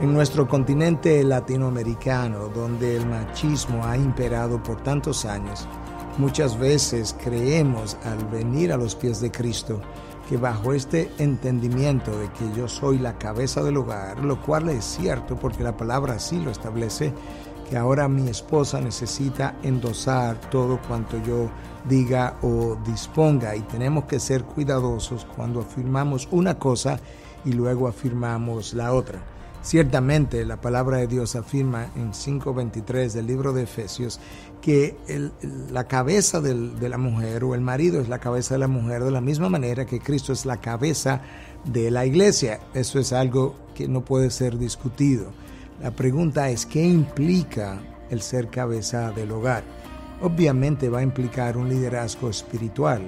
En nuestro continente latinoamericano, donde el machismo ha imperado por tantos años, muchas veces creemos al venir a los pies de Cristo que bajo este entendimiento de que yo soy la cabeza del hogar, lo cual es cierto porque la palabra así lo establece, que ahora mi esposa necesita endosar todo cuanto yo diga o disponga y tenemos que ser cuidadosos cuando afirmamos una cosa y luego afirmamos la otra. Ciertamente la palabra de Dios afirma en 5.23 del libro de Efesios que la cabeza de la mujer o el marido es la cabeza de la mujer de la misma manera que Cristo es la cabeza de la iglesia. Eso es algo que no puede ser discutido. La pregunta es, ¿qué implica el ser cabeza del hogar? Obviamente va a implicar un liderazgo espiritual.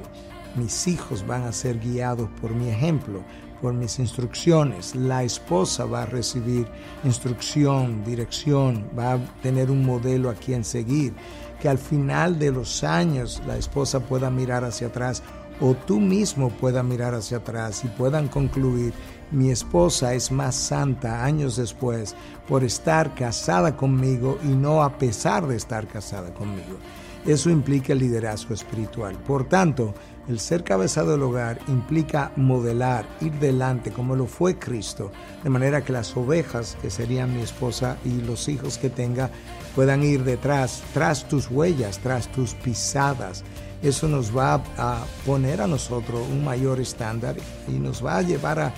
Mis hijos van a ser guiados por mi ejemplo por mis instrucciones. La esposa va a recibir instrucción, dirección, va a tener un modelo a quien seguir. Que al final de los años la esposa pueda mirar hacia atrás o tú mismo pueda mirar hacia atrás y puedan concluir, mi esposa es más santa años después por estar casada conmigo y no a pesar de estar casada conmigo. Eso implica liderazgo espiritual. Por tanto, el ser cabeza del hogar implica modelar, ir delante como lo fue Cristo, de manera que las ovejas, que serían mi esposa y los hijos que tenga, puedan ir detrás, tras tus huellas, tras tus pisadas. Eso nos va a poner a nosotros un mayor estándar y nos va a llevar a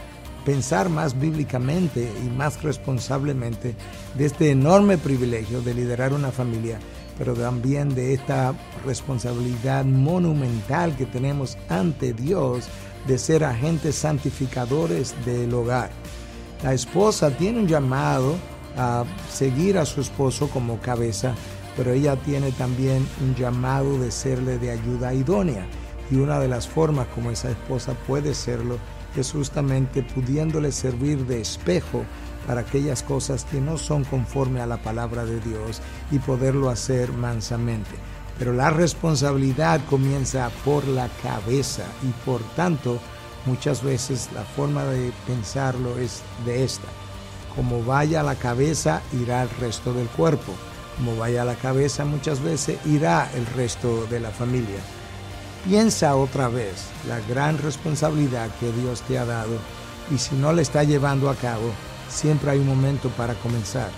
pensar más bíblicamente y más responsablemente de este enorme privilegio de liderar una familia pero también de esta responsabilidad monumental que tenemos ante Dios de ser agentes santificadores del hogar. La esposa tiene un llamado a seguir a su esposo como cabeza, pero ella tiene también un llamado de serle de ayuda idónea. Y una de las formas como esa esposa puede serlo es justamente pudiéndole servir de espejo para aquellas cosas que no son conforme a la palabra de Dios y poderlo hacer mansamente. Pero la responsabilidad comienza por la cabeza y por tanto muchas veces la forma de pensarlo es de esta. Como vaya la cabeza, irá el resto del cuerpo. Como vaya la cabeza, muchas veces irá el resto de la familia. Piensa otra vez la gran responsabilidad que Dios te ha dado y si no la está llevando a cabo, siempre hay un momento para comenzar.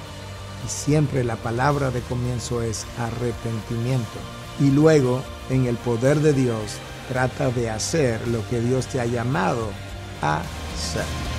Y siempre la palabra de comienzo es arrepentimiento. Y luego, en el poder de Dios, trata de hacer lo que Dios te ha llamado a hacer.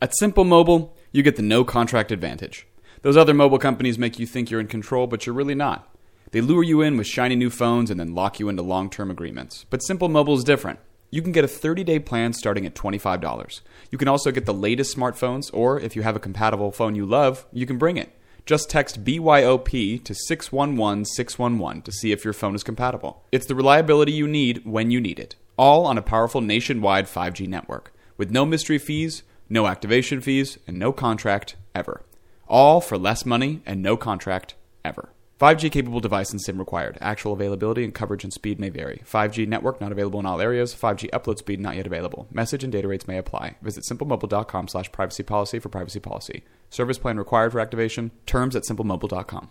At Simple Mobile, you get the no contract advantage. Those other mobile companies make you think you're in control, but you're really not. They lure you in with shiny new phones and then lock you into long term agreements. But Simple Mobile is different. You can get a 30 day plan starting at $25. You can also get the latest smartphones, or if you have a compatible phone you love, you can bring it. Just text BYOP to 611 611 to see if your phone is compatible. It's the reliability you need when you need it, all on a powerful nationwide 5G network. With no mystery fees, no activation fees, and no contract ever. All for less money and no contract ever. 5G capable device and SIM required. Actual availability and coverage and speed may vary. 5G network not available in all areas. 5G upload speed not yet available. Message and data rates may apply. Visit simplemobile.com slash privacy policy for privacy policy. Service plan required for activation. Terms at simplemobile.com.